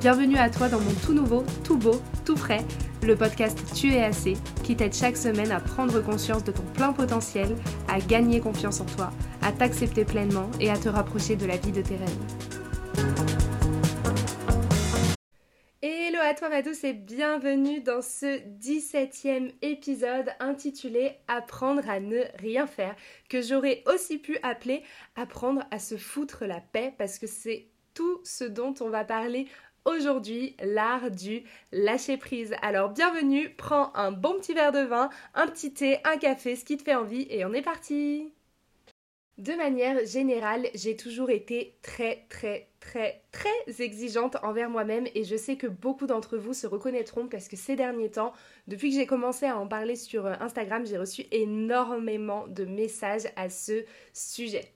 Bienvenue à toi dans mon tout nouveau, tout beau, tout frais le podcast Tu es assez, qui t'aide chaque semaine à prendre conscience de ton plein potentiel, à gagner confiance en toi, à t'accepter pleinement et à te rapprocher de la vie de tes rêves. Hello à toi à et bienvenue dans ce 17e épisode intitulé Apprendre à ne rien faire, que j'aurais aussi pu appeler Apprendre à se foutre la paix parce que c'est tout ce dont on va parler aujourd'hui l'art du lâcher prise. Alors bienvenue, prends un bon petit verre de vin, un petit thé, un café, ce qui te fait envie et on est parti de manière générale, j'ai toujours été très très très très exigeante envers moi-même et je sais que beaucoup d'entre vous se reconnaîtront parce que ces derniers temps, depuis que j'ai commencé à en parler sur Instagram, j'ai reçu énormément de messages à ce sujet.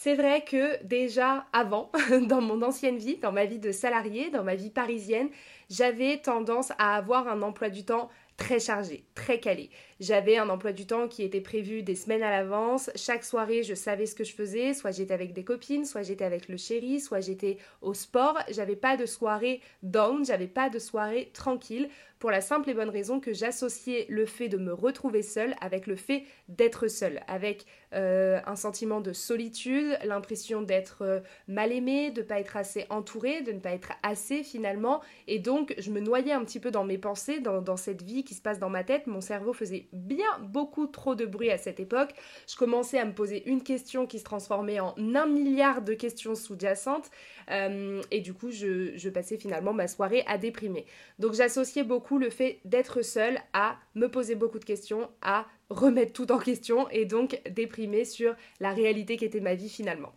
C'est vrai que déjà avant, dans mon ancienne vie, dans ma vie de salarié, dans ma vie parisienne, j'avais tendance à avoir un emploi du temps très chargé, très calé. J'avais un emploi du temps qui était prévu des semaines à l'avance. Chaque soirée, je savais ce que je faisais. Soit j'étais avec des copines, soit j'étais avec le chéri, soit j'étais au sport. J'avais pas de soirée down, j'avais pas de soirée tranquille pour la simple et bonne raison que j'associais le fait de me retrouver seule avec le fait d'être seule, avec euh, un sentiment de solitude, l'impression d'être euh, mal aimée, de ne pas être assez entourée, de ne pas être assez finalement, et donc je me noyais un petit peu dans mes pensées, dans, dans cette vie qui se passe dans ma tête. Mon cerveau faisait bien beaucoup trop de bruit à cette époque. Je commençais à me poser une question qui se transformait en un milliard de questions sous-jacentes, euh, et du coup je, passais finalement ma soirée à déprimer. Donc j'associais beaucoup le fait d'être seule à me poser beaucoup de questions, à remettre tout en question et donc déprimer sur la réalité qui était ma vie finalement.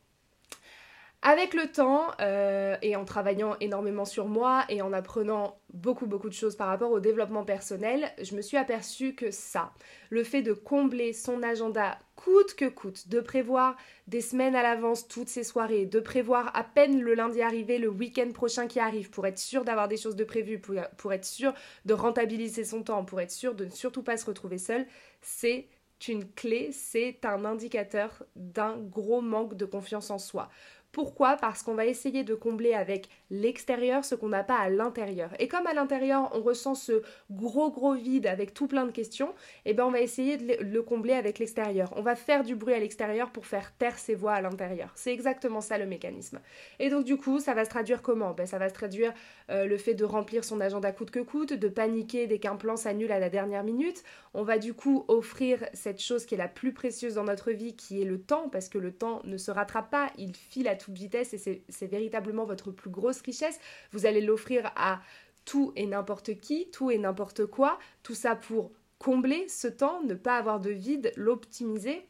Avec le temps euh, et en travaillant énormément sur moi et en apprenant beaucoup beaucoup de choses par rapport au développement personnel, je me suis aperçue que ça, le fait de combler son agenda coûte que coûte, de prévoir des semaines à l'avance toutes ces soirées, de prévoir à peine le lundi arrivé, le week-end prochain qui arrive pour être sûr d'avoir des choses de prévues, pour, pour être sûr de rentabiliser son temps, pour être sûr de ne surtout pas se retrouver seul, c'est une clé, c'est un indicateur d'un gros manque de confiance en soi. Pourquoi? Parce qu'on va essayer de combler avec l'extérieur ce qu'on n'a pas à l'intérieur. Et comme à l'intérieur, on ressent ce gros gros vide avec tout plein de questions, eh ben on va essayer de le combler avec l'extérieur. On va faire du bruit à l'extérieur pour faire taire ses voix à l'intérieur. C'est exactement ça le mécanisme. Et donc du coup, ça va se traduire comment? Ben, Ça va se traduire euh, le fait de remplir son agenda coûte que coûte, de paniquer dès qu'un plan s'annule à la dernière minute. On va du coup offrir cette chose qui est la plus précieuse dans notre vie, qui est le temps, parce que le temps ne se rattrape pas, il file à toute vitesse et c'est véritablement votre plus grosse richesse. Vous allez l'offrir à tout et n'importe qui, tout et n'importe quoi, tout ça pour combler ce temps, ne pas avoir de vide, l'optimiser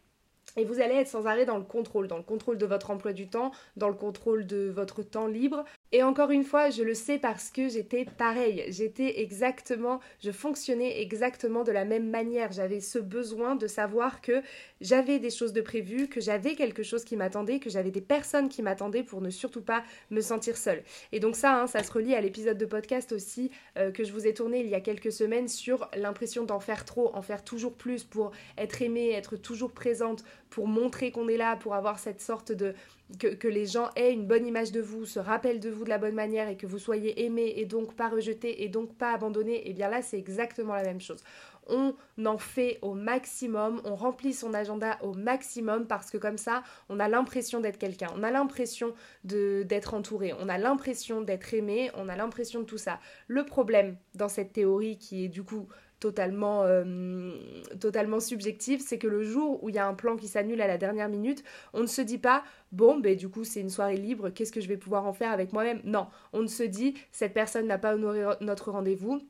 et vous allez être sans arrêt dans le contrôle, dans le contrôle de votre emploi du temps, dans le contrôle de votre temps libre. Et encore une fois, je le sais parce que j'étais pareil. J'étais exactement, je fonctionnais exactement de la même manière. J'avais ce besoin de savoir que j'avais des choses de prévues, que j'avais quelque chose qui m'attendait, que j'avais des personnes qui m'attendaient pour ne surtout pas me sentir seule. Et donc ça, hein, ça se relie à l'épisode de podcast aussi euh, que je vous ai tourné il y a quelques semaines sur l'impression d'en faire trop, en faire toujours plus pour être aimée, être toujours présente, pour montrer qu'on est là, pour avoir cette sorte de... Que, les gens aient une bonne image de vous, se rappellent de vous de la bonne manière et que vous soyez aimé et donc pas rejeté et donc pas abandonné, et eh bien là c'est exactement la même chose. On en fait au maximum, on remplit son agenda au maximum parce que comme ça, on a l'impression d'être quelqu'un, on a l'impression d'être entouré, on a l'impression d'être aimé, on a l'impression de tout ça. Le problème dans cette théorie qui est du coup totalement, euh, totalement subjectif, c'est que le jour où il y a un plan qui s'annule à la dernière minute, on ne se dit pas bon, ben du coup c'est une soirée libre, qu'est-ce que je vais pouvoir en faire avec moi-même? Non, on ne se dit cette personne n'a pas honoré notre rendez-vous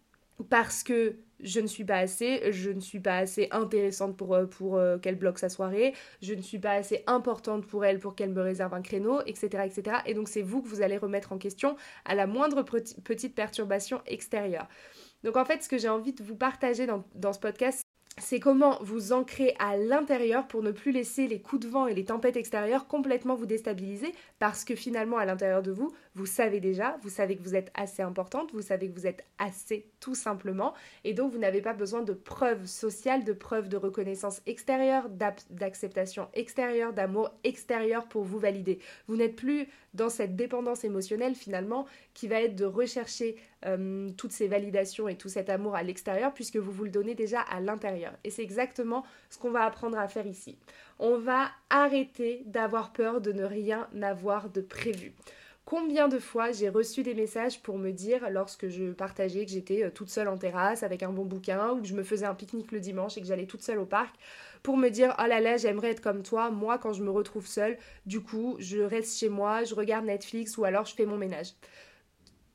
parce que je ne suis pas assez, je ne suis pas assez intéressante pour, euh, pour euh, qu'elle bloque sa soirée, je ne suis pas assez importante pour elle pour qu'elle me réserve un créneau, etc. etc. Et donc c'est vous que vous allez remettre en question à la moindre petite perturbation extérieure. Donc en fait, ce que j'ai envie de vous partager dans, ce podcast, c'est comment vous ancrer à l'intérieur pour ne plus laisser les coups de vent et les tempêtes extérieures complètement vous déstabiliser parce que finalement à l'intérieur de vous, vous savez déjà, vous savez que vous êtes assez importante, vous savez que vous êtes assez tout simplement et donc vous n'avez pas besoin de preuves sociales, de preuves de reconnaissance extérieure, d'acceptation extérieure, d'amour extérieur pour vous valider. Vous n'êtes plus dans cette dépendance émotionnelle finalement qui va être de rechercher euh, toutes ces validations et tout cet amour à l'extérieur puisque vous vous le donnez déjà à l'intérieur. Et c'est exactement ce qu'on va apprendre à faire ici. On va arrêter d'avoir peur de ne rien avoir de prévu. Combien de fois j'ai reçu des messages pour me dire, lorsque je partageais que j'étais euh, toute seule en terrasse avec un bon bouquin, ou que je me faisais un pique-nique le dimanche et que j'allais toute seule au parc, pour me dire, oh là là, j'aimerais être comme toi, moi quand je me retrouve seule, du coup, je reste chez moi, je regarde Netflix ou alors je fais mon ménage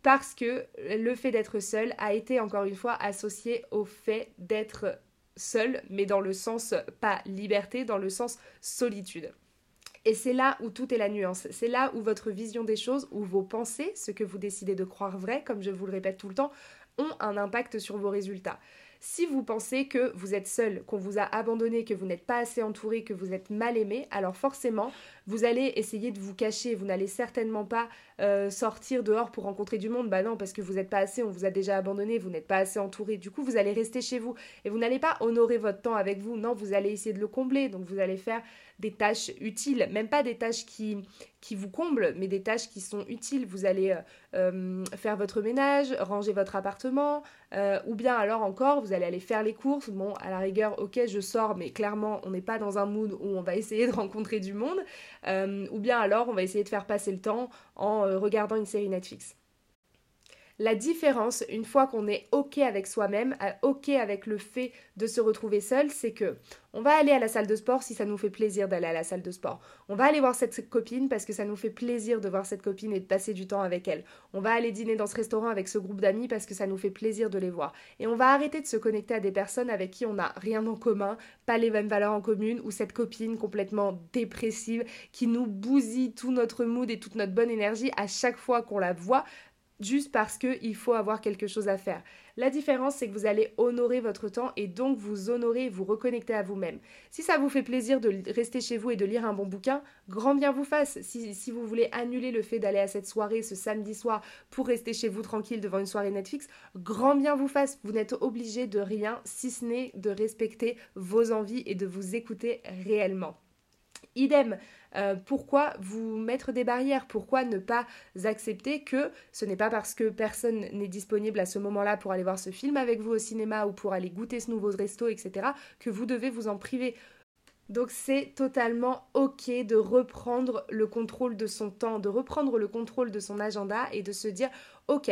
parce que le fait d'être seul a été encore une fois associé au fait d'être seul, mais dans le sens pas liberté, dans le sens solitude. Et c'est là où tout est la nuance. C'est là où votre vision des choses, où vos pensées, ce que vous décidez de croire vrai, comme je vous le répète tout le temps, ont un impact sur vos résultats. Si vous pensez que vous êtes seul, qu'on vous a abandonné, que vous n'êtes pas assez entouré, que vous êtes mal aimé, alors forcément, vous allez essayer de vous cacher. Vous n'allez certainement pas euh, sortir dehors pour rencontrer du monde. Bah non, parce que vous n'êtes pas assez, on vous a déjà abandonné, vous n'êtes pas assez entouré. Du coup, vous allez rester chez vous et vous n'allez pas honorer votre temps avec vous. Non, vous allez essayer de le combler. Donc, vous allez faire des tâches utiles, même pas des tâches qui, qui vous comblent, mais des tâches qui sont utiles. Vous allez euh, euh, faire votre ménage, ranger votre appartement, ou bien alors encore, vous allez aller faire les courses. Bon, à la rigueur, ok, je sors, mais clairement, on n'est pas dans un mood où on va essayer de rencontrer du monde. Ou bien alors, on va essayer de faire passer le temps en regardant une série Netflix. La différence, une fois qu'on est OK avec soi-même, OK avec le fait de se retrouver seul, c'est que on va aller à la salle de sport si ça nous fait plaisir d'aller à la salle de sport. On va aller voir cette copine parce que ça nous fait plaisir de voir cette copine et de passer du temps avec elle. On va aller dîner dans ce restaurant avec ce groupe d'amis parce que ça nous fait plaisir de les voir. Et on va arrêter de se connecter à des personnes avec qui on n'a rien en commun, pas les mêmes valeurs en commune, ou cette copine complètement dépressive qui nous bousille tout notre mood et toute notre bonne énergie à chaque fois qu'on la voit juste parce qu'il faut avoir quelque chose à faire. La différence, c'est que vous allez honorer votre temps et donc vous honorer vous reconnecter à vous-même. Si ça vous fait plaisir de rester chez vous et de lire un bon bouquin, grand bien vous fasse. Si, si vous voulez annuler le fait d'aller à cette soirée ce samedi soir pour rester chez vous tranquille devant une soirée Netflix, grand bien vous fasse. Vous n'êtes obligé de rien si ce n'est de respecter vos envies et de vous écouter réellement. Idem, euh, pourquoi vous mettre des barrières? Pourquoi ne pas accepter que ce n'est pas parce que personne n'est disponible à ce moment-là pour aller voir ce film avec vous au cinéma ou pour aller goûter ce nouveau resto, etc., que vous devez vous en priver? Donc c'est totalement ok de reprendre le contrôle de son temps, de reprendre le contrôle de son agenda et de se dire ok,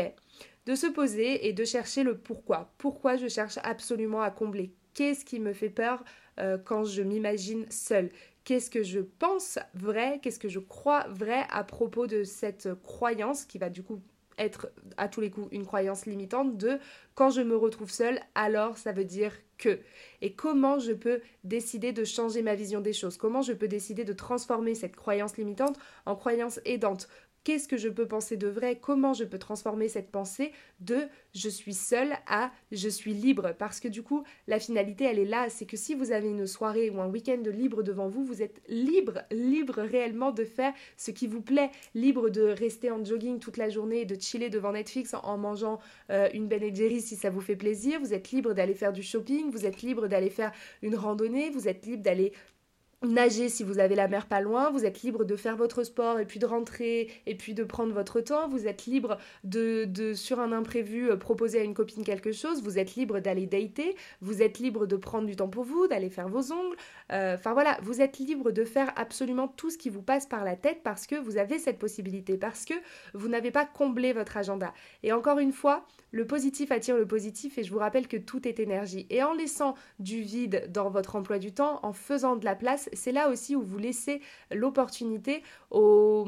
de se poser et de chercher le pourquoi. Pourquoi je cherche absolument à combler? Qu'est-ce qui me fait peur euh, quand je m'imagine seule? Qu'est-ce que je pense vrai, qu'est-ce que je crois vrai à propos de cette croyance qui va du coup être à tous les coups une croyance limitante de quand je me retrouve seule, alors ça veut dire que. Et comment je peux décider de changer ma vision des choses? Comment je peux décider de transformer cette croyance limitante en croyance aidante? Qu'est-ce que je peux penser de vrai, comment je peux transformer cette pensée de je suis seule à je suis libre. Parce que du coup, la finalité, elle est là, c'est que si vous avez une soirée ou un week-end libre devant vous, vous êtes libre, libre réellement de faire ce qui vous plaît, libre de rester en jogging toute la journée de chiller devant Netflix en, mangeant euh, une Ben Jerry si ça vous fait plaisir, vous êtes libre d'aller faire du shopping, vous êtes libre d'aller faire une randonnée, vous êtes libre d'aller nager si vous avez la mer pas loin, vous êtes libre de faire votre sport et puis de rentrer et puis de prendre votre temps, vous êtes libre de, de sur un imprévu euh, proposer à une copine quelque chose, vous êtes libre d'aller dater, vous êtes libre de prendre du temps pour vous, d'aller faire vos ongles, euh, enfin voilà, vous êtes libre de faire absolument tout ce qui vous passe par la tête parce que vous avez cette possibilité, parce que vous n'avez pas comblé votre agenda. Et encore une fois, le positif attire le positif et je vous rappelle que tout est énergie. Et en laissant du vide dans votre emploi du temps, en faisant de la place, c'est là aussi où vous laissez l'opportunité aux,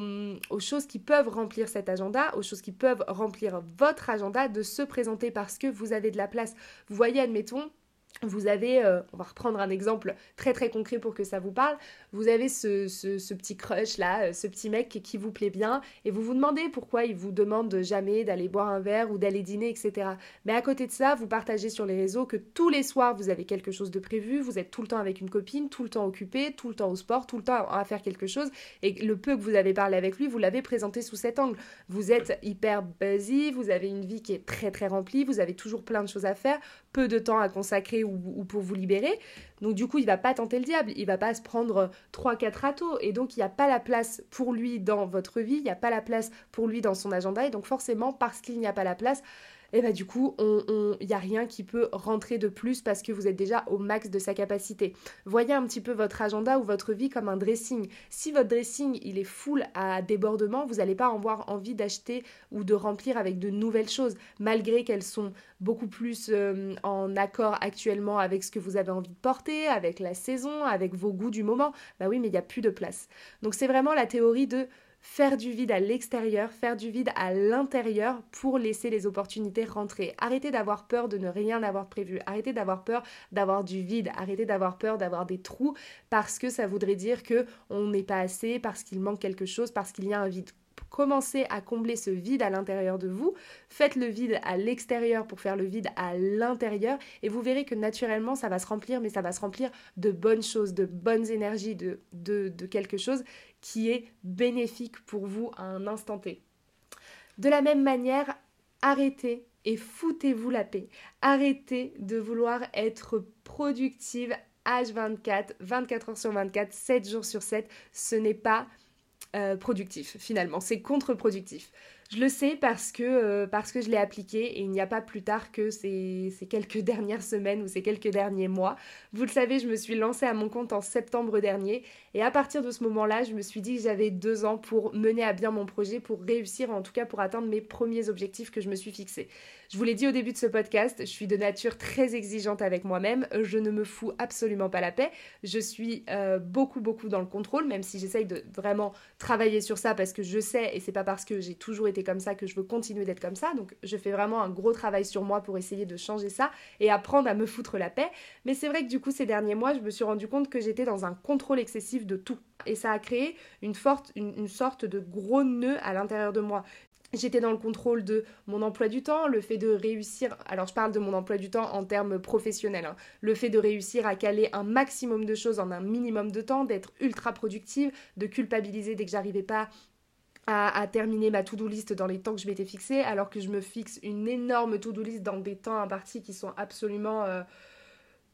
aux, choses qui peuvent remplir cet agenda, aux choses qui peuvent remplir votre agenda de se présenter parce que vous avez de la place. Vous voyez, admettons, vous avez, euh, on va reprendre un exemple très très concret pour que ça vous parle, vous avez ce, ce, petit crush là, euh, ce petit mec qui vous plaît bien, et vous vous demandez pourquoi il vous demande jamais d'aller boire un verre ou d'aller dîner, etc. Mais à côté de ça, vous partagez sur les réseaux que tous les soirs vous avez quelque chose de prévu, vous êtes tout le temps avec une copine, tout le temps occupé, tout le temps au sport, tout le temps à faire quelque chose, et le peu que vous avez parlé avec lui, vous l'avez présenté sous cet angle. Vous êtes hyper busy, vous avez une vie qui est très très remplie, vous avez toujours plein de choses à faire, peu de temps à consacrer ou, pour vous libérer. Donc du coup, il va pas tenter le diable, il va pas se prendre 3-4 râteaux. Et donc, il n'y a pas la place pour lui dans votre vie, il n'y a pas la place pour lui dans son agenda. Et donc forcément, parce qu'il n'y a pas la place, et bah du coup, il n'y a rien qui peut rentrer de plus parce que vous êtes déjà au max de sa capacité. Voyez un petit peu votre agenda ou votre vie comme un dressing. Si votre dressing, il est full à débordement, vous n'allez pas avoir envie d'acheter ou de remplir avec de nouvelles choses, malgré qu'elles sont beaucoup plus euh, en accord actuellement avec ce que vous avez envie de porter, avec la saison, avec vos goûts du moment. Bah oui, mais il n'y a plus de place. Donc c'est vraiment la théorie de faire du vide à l'extérieur, faire du vide à l'intérieur pour laisser les opportunités rentrer. Arrêtez d'avoir peur de ne rien avoir prévu. Arrêtez d'avoir peur d'avoir du vide. Arrêtez d'avoir peur d'avoir des trous parce que ça voudrait dire que on n'est pas assez, parce qu'il manque quelque chose, parce qu'il y a un vide. Commencez à combler ce vide à l'intérieur de vous. Faites le vide à l'extérieur pour faire le vide à l'intérieur et vous verrez que naturellement ça va se remplir, mais ça va se remplir de bonnes choses, de bonnes énergies, de, de, quelque chose qui est bénéfique pour vous à un instant T. De la même manière, arrêtez et foutez-vous la paix. Arrêtez de vouloir être productive H24, 24 heures sur 24, 7 jours sur 7. Ce n'est pas euh, productif finalement, c'est contre-productif. Je le sais parce que, euh, parce que je l'ai appliqué et il n'y a pas plus tard que ces, ces, quelques dernières semaines ou ces quelques derniers mois. Vous le savez, je me suis lancée à mon compte en septembre dernier et à partir de ce moment-là, je me suis dit que j'avais deux ans pour mener à bien mon projet, pour réussir, en tout cas pour atteindre mes premiers objectifs que je me suis fixés. Je vous l'ai dit au début de ce podcast, je suis de nature très exigeante avec moi-même, je ne me fous absolument pas la paix, je suis euh, beaucoup beaucoup dans le contrôle, même si j'essaye de vraiment travailler sur ça parce que je sais et c'est pas parce que j'ai toujours été comme ça que je veux continuer d'être comme ça, donc je fais vraiment un gros travail sur moi pour essayer de changer ça et apprendre à me foutre la paix, mais c'est vrai que du coup ces derniers mois je me suis rendu compte que j'étais dans un contrôle excessif de tout et ça a créé une, forte, une sorte de gros nœud à l'intérieur de moi. J'étais dans le contrôle de mon emploi du temps, le fait de réussir, alors je parle de mon emploi du temps en termes professionnels, hein. le fait de réussir à caler un maximum de choses en un minimum de temps, d'être ultra productive, de culpabiliser dès que j'arrivais pas à, terminer ma to-do list dans les temps que je m'étais fixé, alors que je me fixe une énorme to-do list dans des temps impartis qui sont absolument... Euh,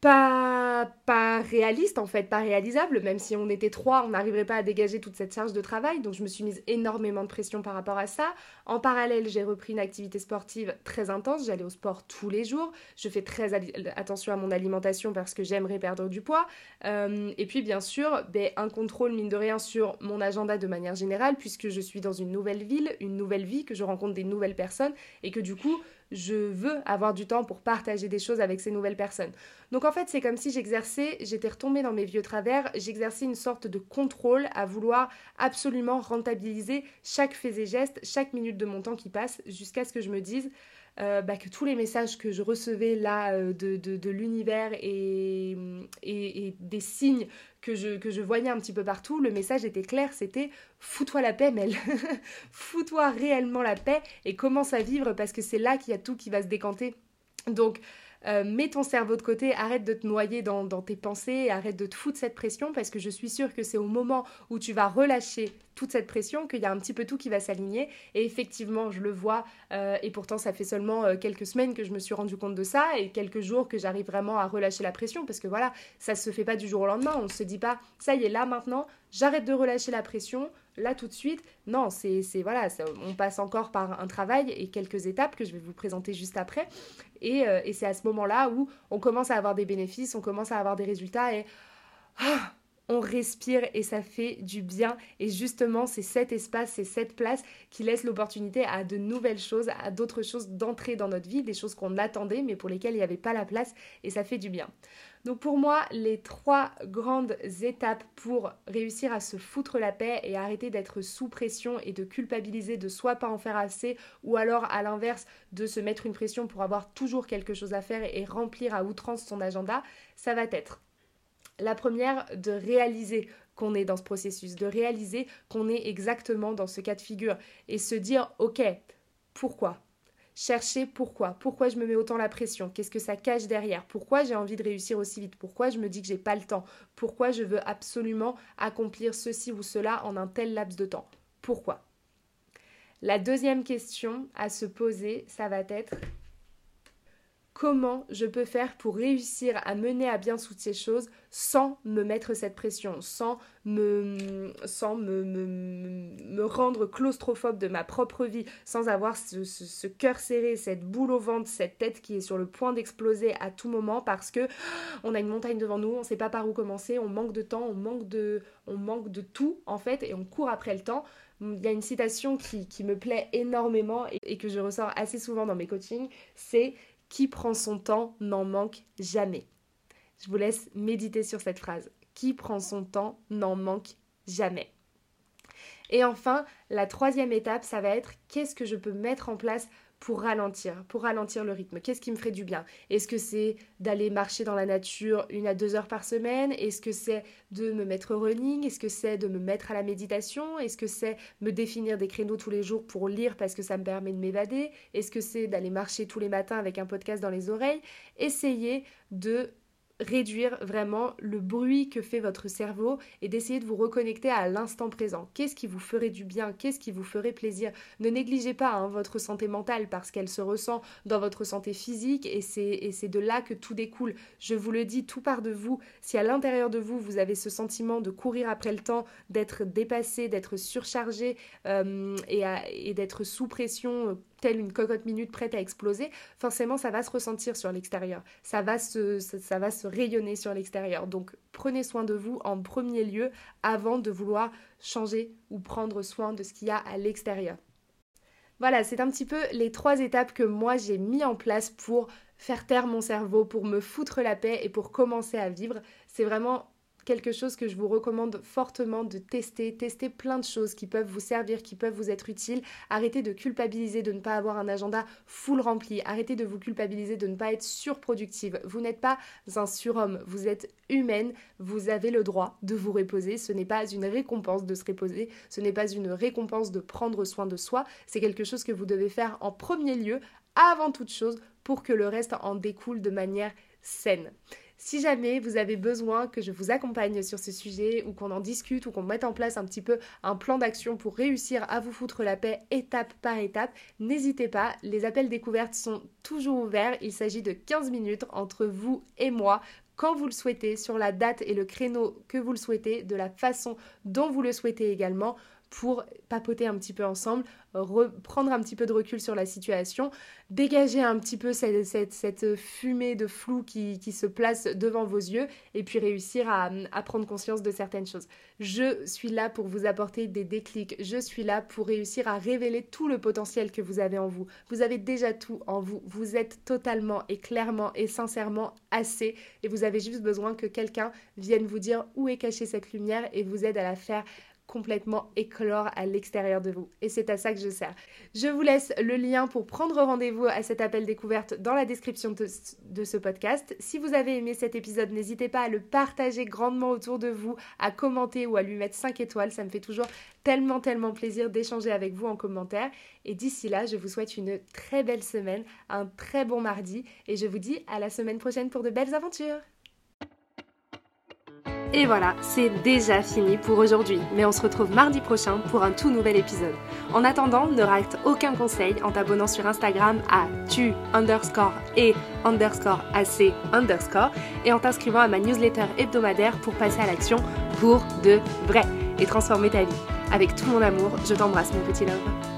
pas, pas réaliste en fait, pas réalisable, même si on était trois, on n'arriverait pas à dégager toute cette charge de travail, donc je me suis mise énormément de pression par rapport à ça. En parallèle, j'ai repris une activité sportive très intense, j'allais au sport tous les jours, je fais très attention à mon alimentation parce que j'aimerais perdre du poids, euh, et puis bien sûr, ben, un contrôle mine de rien sur mon agenda de manière générale, puisque je suis dans une nouvelle ville, une nouvelle vie, que je rencontre des nouvelles personnes, et que du coup, je veux avoir du temps pour partager des choses avec ces nouvelles personnes. Donc en fait, c'est comme si j'exerçais, j'étais retombée dans mes vieux travers, j'exerçais une sorte de contrôle à vouloir absolument rentabiliser chaque fait et geste, chaque minute de mon temps qui passe, jusqu'à ce que je me dise euh, bah, que tous les messages que je recevais là euh, de, l'univers et, des signes que je, voyais un petit peu partout, le message était clair, c'était fous-toi la paix, Mel. fous-toi réellement la paix et commence à vivre parce que c'est là qu'il y a tout qui va se décanter. Donc, euh, mets ton cerveau de côté, arrête de te noyer dans, tes pensées, arrête de te foutre cette pression parce que je suis sûre que c'est au moment où tu vas relâcher toute cette pression qu'il y a un petit peu tout qui va s'aligner. Et effectivement, je le vois, euh, et pourtant ça fait seulement euh, quelques semaines que je me suis rendu compte de ça et quelques jours que j'arrive vraiment à relâcher la pression parce que voilà, ça se fait pas du jour au lendemain. On ne se dit pas, ça y est, là maintenant, j'arrête de relâcher la pression, là tout de suite. Non, c'est voilà, on passe encore par un travail et quelques étapes que je vais vous présenter juste après. Euh, et, c'est à ce moment-là où on commence à avoir des bénéfices, on commence à avoir des résultats et ah, on respire et ça fait du bien. Et justement, c'est cet espace, c'est cette place qui laisse l'opportunité à de nouvelles choses, à d'autres choses d'entrer dans notre vie, des choses qu'on attendait mais pour lesquelles il n'y avait pas la place et ça fait du bien. Donc pour moi, les trois grandes étapes pour réussir à se foutre la paix et arrêter d'être sous pression et de culpabiliser de soit pas en faire assez ou alors à l'inverse de se mettre une pression pour avoir toujours quelque chose à faire et remplir à outrance son agenda, ça va être la première de réaliser qu'on est dans ce processus, de réaliser qu'on est exactement dans ce cas de figure et se dire ok, pourquoi? Chercher pourquoi, pourquoi je me mets autant la pression, qu'est-ce que ça cache derrière, pourquoi j'ai envie de réussir aussi vite, pourquoi je me dis que j'ai pas le temps, pourquoi je veux absolument accomplir ceci ou cela en un tel laps de temps? Pourquoi? La deuxième question à se poser, ça va être comment je peux faire pour réussir à mener à bien toutes ces choses sans me mettre cette pression, sans me, me, me, rendre claustrophobe de ma propre vie, sans avoir ce, cœur serré, cette boule au ventre, cette tête qui est sur le point d'exploser à tout moment parce que on a une montagne devant nous, on ne sait pas par où commencer, on manque de temps, on manque de, tout en fait et on court après le temps. Il y a une citation qui, qui me plaît énormément et que je ressors assez souvent dans mes coachings, c'est qui prend son temps n'en manque jamais. Je vous laisse méditer sur cette phrase. Qui prend son temps n'en manque jamais. Et enfin, la troisième étape, ça va être qu'est-ce que je peux mettre en place pour ralentir, pour ralentir le rythme. Qu'est-ce qui me ferait du bien? Est-ce que c'est d'aller marcher dans la nature une à deux heures par semaine? Est-ce que c'est de me mettre au running? Est-ce que c'est de me mettre à la méditation? Est-ce que c'est me définir des créneaux tous les jours pour lire parce que ça me permet de m'évader? Est-ce que c'est d'aller marcher tous les matins avec un podcast dans les oreilles? Essayez de réduire vraiment le bruit que fait votre cerveau et d'essayer de vous reconnecter à l'instant présent. Qu'est-ce qui vous ferait du bien? Qu'est-ce qui vous ferait plaisir? Ne négligez pas hein, votre santé mentale parce qu'elle se ressent dans votre santé physique et c'est de là que tout découle. Je vous le dis, tout part de vous. Si à l'intérieur de vous, vous avez ce sentiment de courir après le temps, d'être dépassé, d'être surchargé euh, et, et d'être sous pression telle une cocotte minute prête à exploser, forcément ça va se ressentir sur l'extérieur. Ça va se, ça, va se rayonner sur l'extérieur. Donc prenez soin de vous en premier lieu avant de vouloir changer ou prendre soin de ce qu'il y a à l'extérieur. Voilà, c'est un petit peu les trois étapes que moi j'ai mis en place pour faire taire mon cerveau, pour me foutre la paix et pour commencer à vivre. C'est vraiment quelque chose que je vous recommande fortement de tester, tester plein de choses qui peuvent vous servir, qui peuvent vous être utiles. Arrêtez de culpabiliser de ne pas avoir un agenda full rempli. Arrêtez de vous culpabiliser de ne pas être surproductive. Vous n'êtes pas un surhomme, vous êtes humaine, vous avez le droit de vous reposer. Ce n'est pas une récompense de se reposer, ce n'est pas une récompense de prendre soin de soi. C'est quelque chose que vous devez faire en premier lieu, avant toute chose, pour que le reste en découle de manière saine. Si jamais vous avez besoin que je vous accompagne sur ce sujet ou qu'on en discute ou qu'on mette en place un petit peu un plan d'action pour réussir à vous foutre la paix étape par étape, n'hésitez pas, les appels découvertes sont toujours ouverts. Il s'agit de 15 minutes entre vous et moi quand vous le souhaitez, sur la date et le créneau que vous le souhaitez, de la façon dont vous le souhaitez également pour papoter un petit peu ensemble, prendre un petit peu de recul sur la situation, dégager un petit peu cette, fumée de flou qui, se place devant vos yeux et puis réussir à, à, prendre conscience de certaines choses. Je suis là pour vous apporter des déclics, je suis là pour réussir à révéler tout le potentiel que vous avez en vous. Vous avez déjà tout en vous, vous êtes totalement et clairement et sincèrement assez et vous avez juste besoin que quelqu'un vienne vous dire où est cachée cette lumière et vous aide à la faire complètement éclore à l'extérieur de vous. Et c'est à ça que je sers. Je vous laisse le lien pour prendre rendez-vous à cet appel découverte dans la description de, ce podcast. Si vous avez aimé cet épisode, n'hésitez pas à le partager grandement autour de vous, à commenter ou à lui mettre 5 étoiles. Ça me fait toujours tellement, tellement plaisir d'échanger avec vous en commentaire. Et d'ici là, je vous souhaite une très belle semaine, un très bon mardi et je vous dis à la semaine prochaine pour de belles aventures. Et voilà, c'est déjà fini pour aujourd'hui, mais on se retrouve mardi prochain pour un tout nouvel épisode. En attendant, ne rate aucun conseil en t'abonnant sur Instagram à tu underscore et underscore ac underscore et en t'inscrivant à ma newsletter hebdomadaire pour passer à l'action pour de vrai et transformer ta vie. Avec tout mon amour, je t'embrasse mon petit love.